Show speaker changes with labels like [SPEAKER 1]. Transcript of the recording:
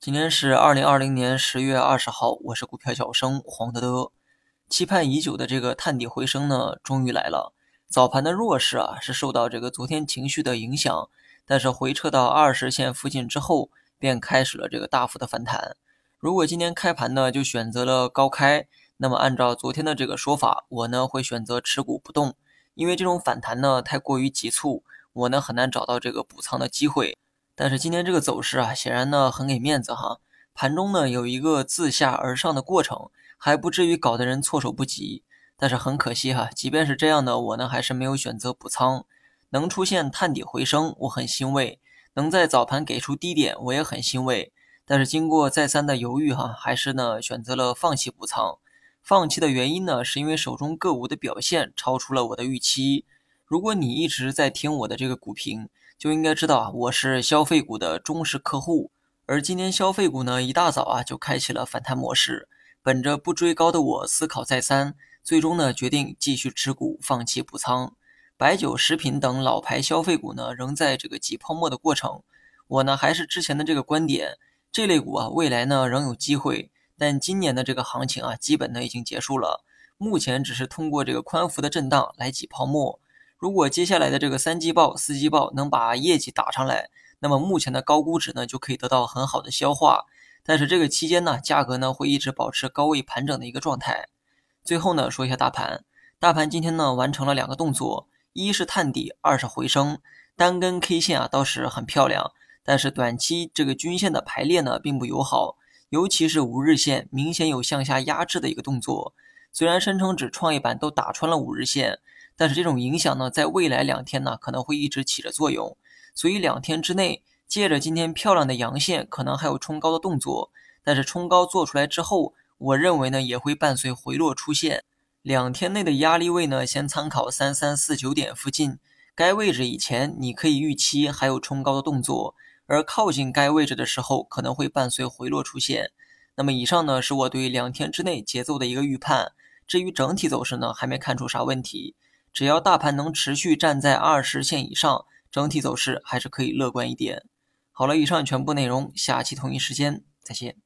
[SPEAKER 1] 今天是二零二零年十月二十号，我是股票小生黄德德。期盼已久的这个探底回升呢，终于来了。早盘的弱势啊，是受到这个昨天情绪的影响，但是回撤到二十线附近之后，便开始了这个大幅的反弹。如果今天开盘呢，就选择了高开，那么按照昨天的这个说法，我呢会选择持股不动，因为这种反弹呢太过于急促，我呢很难找到这个补仓的机会。但是今天这个走势啊，显然呢很给面子哈。盘中呢有一个自下而上的过程，还不至于搞得人措手不及。但是很可惜哈，即便是这样的，我呢还是没有选择补仓。能出现探底回升，我很欣慰；能在早盘给出低点，我也很欣慰。但是经过再三的犹豫哈，还是呢选择了放弃补仓。放弃的原因呢，是因为手中个股的表现超出了我的预期。如果你一直在听我的这个股评，就应该知道啊，我是消费股的忠实客户，而今天消费股呢，一大早啊就开启了反弹模式。本着不追高的我思考再三，最终呢决定继续持股，放弃补仓。白酒、食品等老牌消费股呢，仍在这个挤泡沫的过程。我呢还是之前的这个观点，这类股啊未来呢仍有机会，但今年的这个行情啊基本呢已经结束了，目前只是通过这个宽幅的震荡来挤泡沫。如果接下来的这个三季报、四季报能把业绩打上来，那么目前的高估值呢就可以得到很好的消化。但是这个期间呢，价格呢会一直保持高位盘整的一个状态。最后呢，说一下大盘，大盘今天呢完成了两个动作，一是探底，二是回升。单根 K 线啊倒是很漂亮，但是短期这个均线的排列呢并不友好，尤其是五日线明显有向下压制的一个动作。虽然深成指、创业板都打穿了五日线。但是这种影响呢，在未来两天呢，可能会一直起着作用。所以两天之内，借着今天漂亮的阳线，可能还有冲高的动作。但是冲高做出来之后，我认为呢，也会伴随回落出现。两天内的压力位呢，先参考三三四九点附近，该位置以前你可以预期还有冲高的动作，而靠近该位置的时候，可能会伴随回落出现。那么以上呢，是我对两天之内节奏的一个预判。至于整体走势呢，还没看出啥问题。只要大盘能持续站在二十线以上，整体走势还是可以乐观一点。好了，以上全部内容，下期同一时间再见。